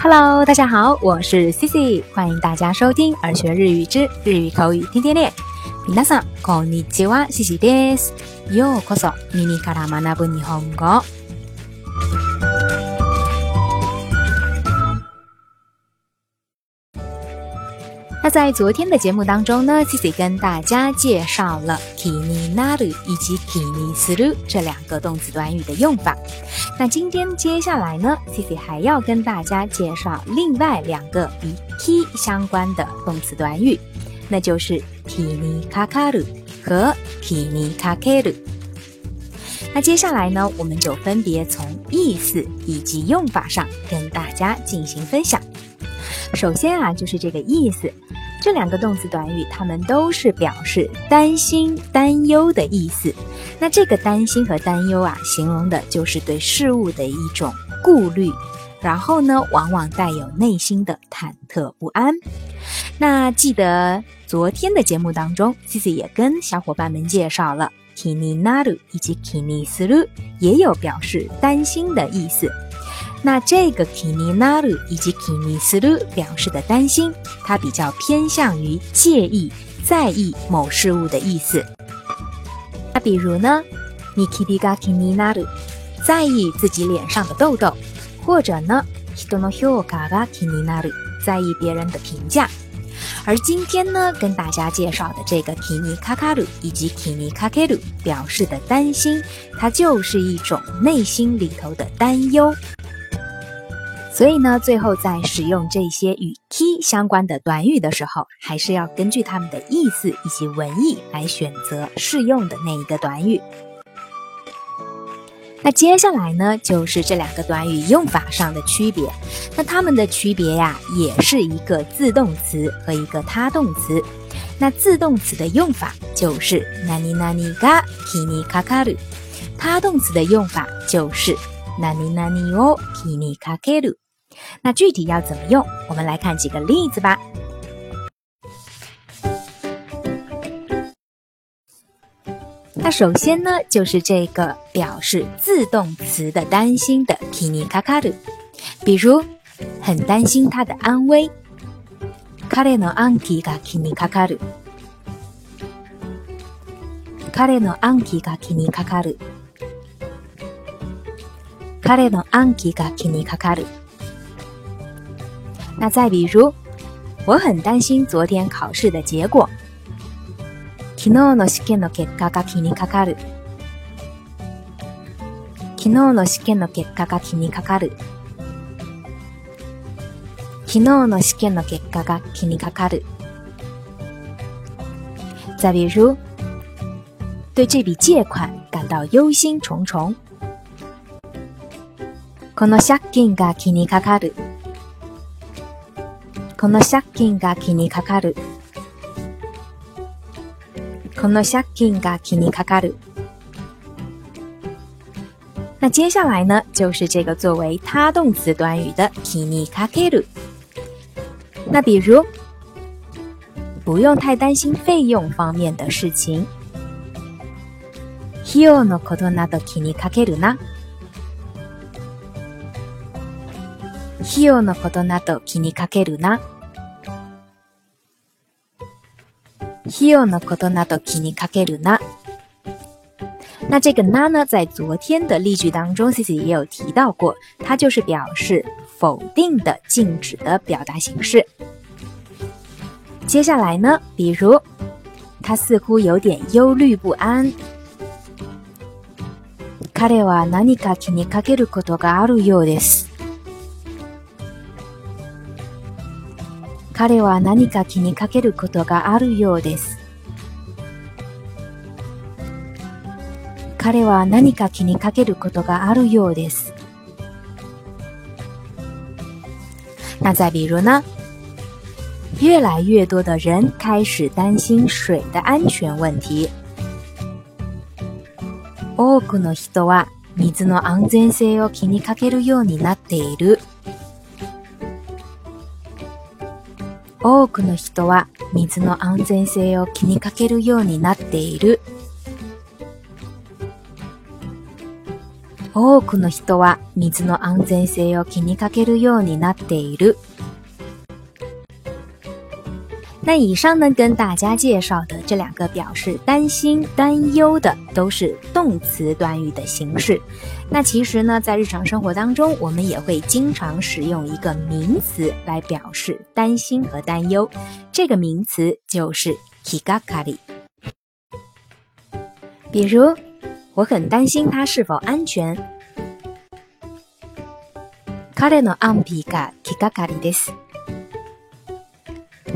Hello，大家好，我是 Cici，欢迎大家收听儿学日语之日语口语天天练。皆さんこんにちは、Cici です。ようこそ耳から学ぶ日本語。 那在昨天的节目当中呢，Cici 跟大家介绍了 kini naru 以及 kini suru 这两个动词短语的用法。那今天接下来呢，Cici 还要跟大家介绍另外两个与 ki 相关的动词短语，那就是 kini kakaru 和 kini kakeru。那接下来呢，我们就分别从意思以及用法上跟大家进行分享。首先啊，就是这个意思。这两个动词短语，它们都是表示担心、担忧的意思。那这个担心和担忧啊，形容的就是对事物的一种顾虑，然后呢，往往带有内心的忐忑不安。那记得昨天的节目当中，Cici 也跟小伙伴们介绍了 kini naru 以及 kini suru，也有表示担心的意思。那这个 kini naru 以及 kini suru 表示的担心，它比较偏向于介意、在意某事物的意思。那比如呢，你 kiri ga kini naru，在意自己脸上的痘痘，或者呢，hito no hyouka ga kini naru，在意别人的评价。而今天呢，跟大家介绍的这个 kini kakaru 以及 kini kakeru 表示的担心，它就是一种内心里头的担忧。所以呢，最后在使用这些与 key 相关的短语的时候，还是要根据它们的意思以及文意来选择适用的那一个短语。那接下来呢，就是这两个短语用法上的区别。那它们的区别呀，也是一个自动词和一个他动词。那自动词的用法就是ナニナニが気にかかる，他动词的用法就是ナニナニを気にかける。 那具体要怎么用？我们来看几个例子吧。那首先呢，就是这个表示自动词的担心的 kini kakaru，比如很担心他的安危。彼の安否が気にかかる。彼の安否が気 那再比如，我很担心昨天考试的结果。昨日の試験の結果が気にかかる。昨日の試験の結果が気にかかる。昨日の試験の結果が気にかかる。再比如，对这笔借款感到忧心忡忡。この借金が気にかかる。この借金が気にかかる。この借金が気にかかる。那接下来呢，就是这个作为他动词短语的気にかける。那比如，不用太担心费用方面的事情。費用のことなど気にかけるな。費用のことなど気にかけるな。費用のことなど気にかけるな。那这个な呢，在昨天的例句当中，Cici 也有提到过，它就是表示否定的、禁止的表达形式。接下来呢，比如他似乎有点忧虑不安。彼は何か気にかけることがあるようです。彼は何か気にかけることがあるようです。彼は何か気にかけることがあるようです。那再比如呢？越来越多的人开始担心水的安全问题。多くの人は水の安全性を気にかけるようになっている。多くの人は水の安全性を気にかけるようになっている。多くの人は水の安全性を気にかけるようになっている。那以上呢，跟大家介绍的这两个表示担心、担忧的，都是动词短语的形式。那其实呢，在日常生活当中，我们也会经常使用一个名词来表示担心和担忧，这个名词就是 “higakari”。比如，我很担心他是否安全。彼の安否が気がかりです。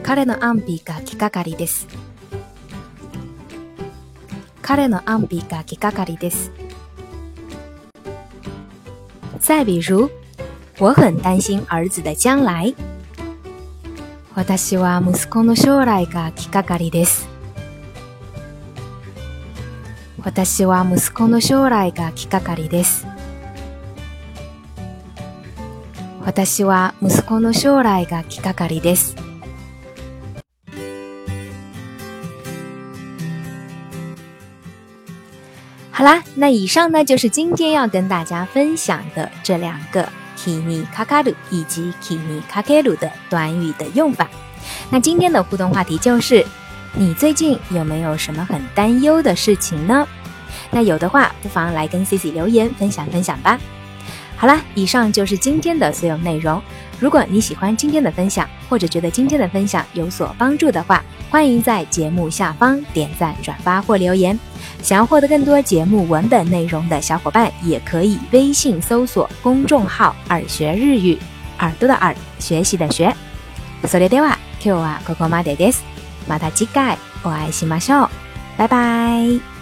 彼の安否が気がかりです。彼の安否が気がかりです。再比如，我很担心儿子的将来。私は息子の将来が気がかりです。私は息子の将来が気がかりです。私は息子の将来が気がかりです。好啦，那以上呢就是今天要跟大家分享的这两个 “kimi kakaru 以及 “kimi kakeru 的短语的用法。那今天的互动话题就是：你最近有没有什么很担忧的事情呢？那有的话，不妨来跟 Cici 留言分享分享吧。好啦，以上就是今天的所有内容。如果你喜欢今天的分享，或者觉得今天的分享有所帮助的话，欢迎在节目下方点赞、转发或留言。想要获得更多节目文本内容的小伙伴，也可以微信搜索公众号“耳学日语”，耳朵的耳，学习的学。それでは今日はここまでです。また次回お会いしましょう。拜拜。